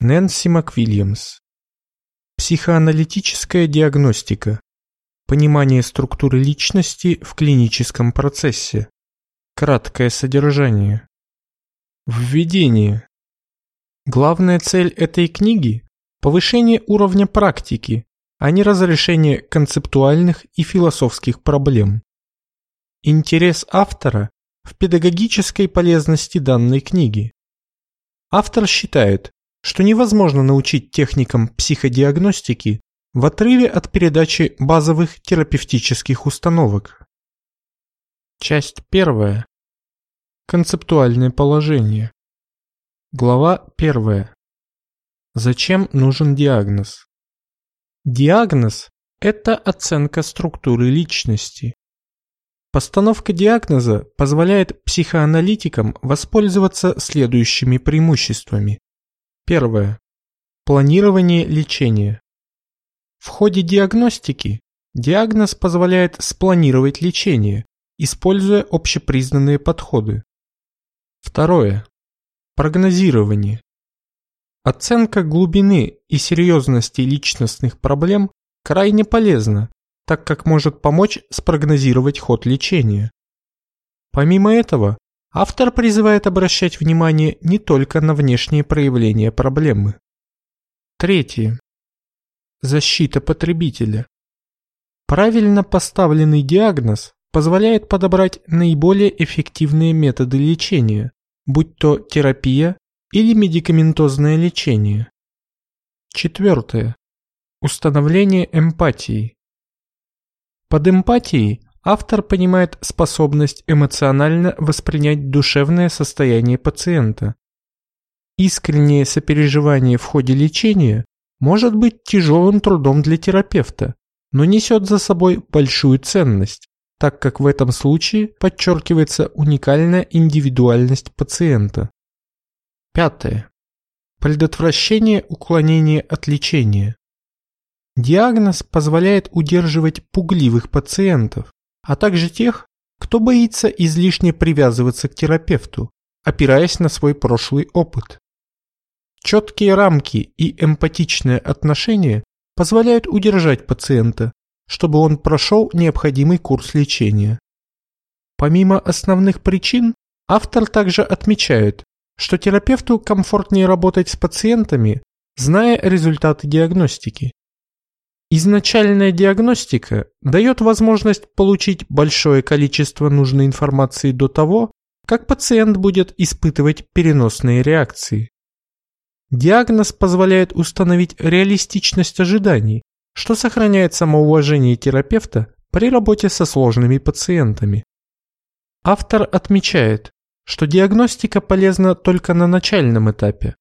Нэнси МакВильямс. Психоаналитическая диагностика. Понимание структуры личности в клиническом процессе. Краткое содержание. Введение. Главная цель этой книги – повышение уровня практики, а не разрешение концептуальных и философских проблем. Интерес автора в педагогической полезности данной книги. Автор считает, что невозможно научить техникам психодиагностики в отрыве от передачи базовых терапевтических установок. Часть первая. Концептуальное положение. Глава первая. Зачем нужен диагноз? Диагноз – это оценка структуры личности. Постановка диагноза позволяет психоаналитикам воспользоваться следующими преимуществами. Первое. Планирование лечения. В ходе диагностики диагноз позволяет спланировать лечение, используя общепризнанные подходы. Второе. Прогнозирование. Оценка глубины и серьезности личностных проблем крайне полезна, так как может помочь спрогнозировать ход лечения. Помимо этого, автор призывает обращать внимание не только на внешние проявления проблемы. Третье. Защита потребителя. Правильно поставленный диагноз позволяет подобрать наиболее эффективные методы лечения, будь то терапия или медикаментозное лечение. Четвертое. Установление эмпатии. Под эмпатией автор понимает способность эмоционально воспринять душевное состояние пациента. Искреннее сопереживание в ходе лечения может быть тяжелым трудом для терапевта, но несет за собой большую ценность, так как в этом случае подчеркивается уникальная индивидуальность пациента. Пятое. Предотвращение уклонения от лечения. Диагноз позволяет удерживать пугливых пациентов, а также тех, кто боится излишне привязываться к терапевту, опираясь на свой прошлый опыт. Четкие рамки и эмпатичное отношение позволяют удержать пациента, чтобы он прошел необходимый курс лечения. Помимо основных причин, автор также отмечает, что терапевту комфортнее работать с пациентами, зная результаты диагностики. Изначальная диагностика дает возможность получить большое количество нужной информации до того, как пациент будет испытывать переносные реакции. Диагноз позволяет установить реалистичность ожиданий, что сохраняет самоуважение терапевта при работе со сложными пациентами. Автор отмечает, что диагностика полезна только на начальном этапе.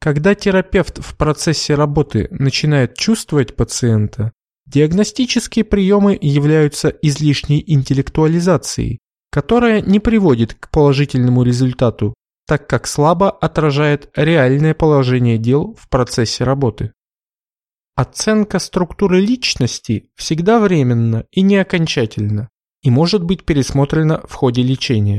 Когда терапевт в процессе работы начинает чувствовать пациента, диагностические приемы являются излишней интеллектуализацией, которая не приводит к положительному результату, так как слабо отражает реальное положение дел в процессе работы. Оценка структуры личности всегда временна и не окончательна и может быть пересмотрена в ходе лечения.